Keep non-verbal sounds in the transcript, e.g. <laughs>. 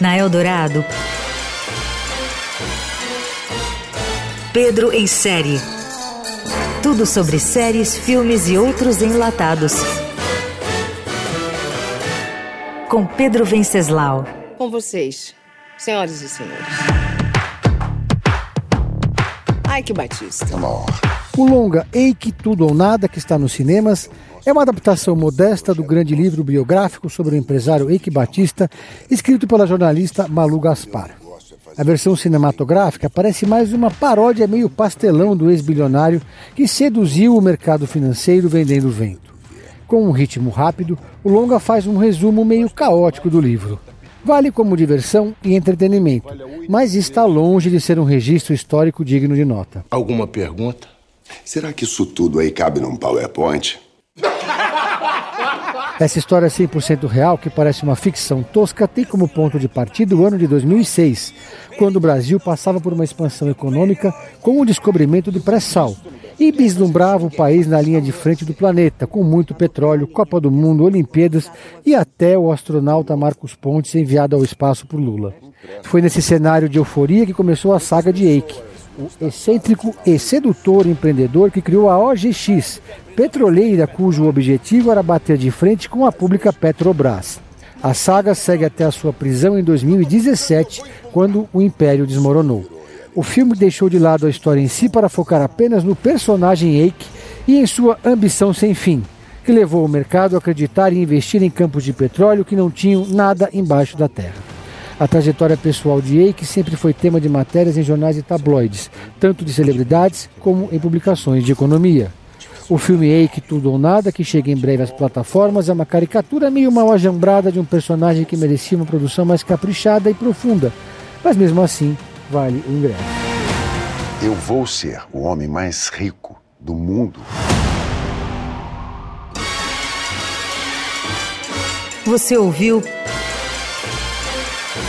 Na Eldorado, Pedro em série. Tudo sobre séries, filmes e outros enlatados. Com Pedro Venceslau. Com vocês, senhoras e senhores. Ai, que Batista. Uma honra. O longa Eike Tudo ou Nada, que está nos cinemas, é uma adaptação modesta do grande livro biográfico sobre o empresário Eike Batista, escrito pela jornalista Malu Gaspar. A versão cinematográfica parece mais uma paródia meio pastelão do ex-bilionário que seduziu o mercado financeiro vendendo vento. Com um ritmo rápido, o longa faz um resumo meio caótico do livro. Vale como diversão e entretenimento, mas está longe de ser um registro histórico digno de nota. Alguma pergunta? Será que isso tudo aí cabe num PowerPoint? <laughs> Essa história 100% real, que parece uma ficção tosca, tem como ponto de partida o ano de 2006, quando o Brasil passava por uma expansão econômica com o descobrimento do pré-sal e vislumbrava o país na linha de frente do planeta, com muito petróleo, Copa do Mundo, Olimpíadas e até o astronauta Marcos Pontes enviado ao espaço por Lula. Foi nesse cenário de euforia que começou a saga de Eike, o excêntrico e sedutor empreendedor que criou a OGX, petroleira cujo objetivo era bater de frente com a pública Petrobras. A saga segue até a sua prisão em 2017, quando o império desmoronou. O filme deixou de lado a história em si para focar apenas no personagem Eike e em sua ambição sem fim, que levou o mercado a acreditar e investir em campos de petróleo que não tinham nada embaixo da terra. A trajetória pessoal de Eike sempre foi tema de matérias em jornais e tabloides, tanto de celebridades como em publicações de economia. O filme Eike Tudo ou Nada, que chega em breve às plataformas, é uma caricatura meio mal ajambrada de um personagem que merecia uma produção mais caprichada e profunda, mas mesmo assim vale o ingresso. Eu vou ser o homem mais rico do mundo. Você ouviu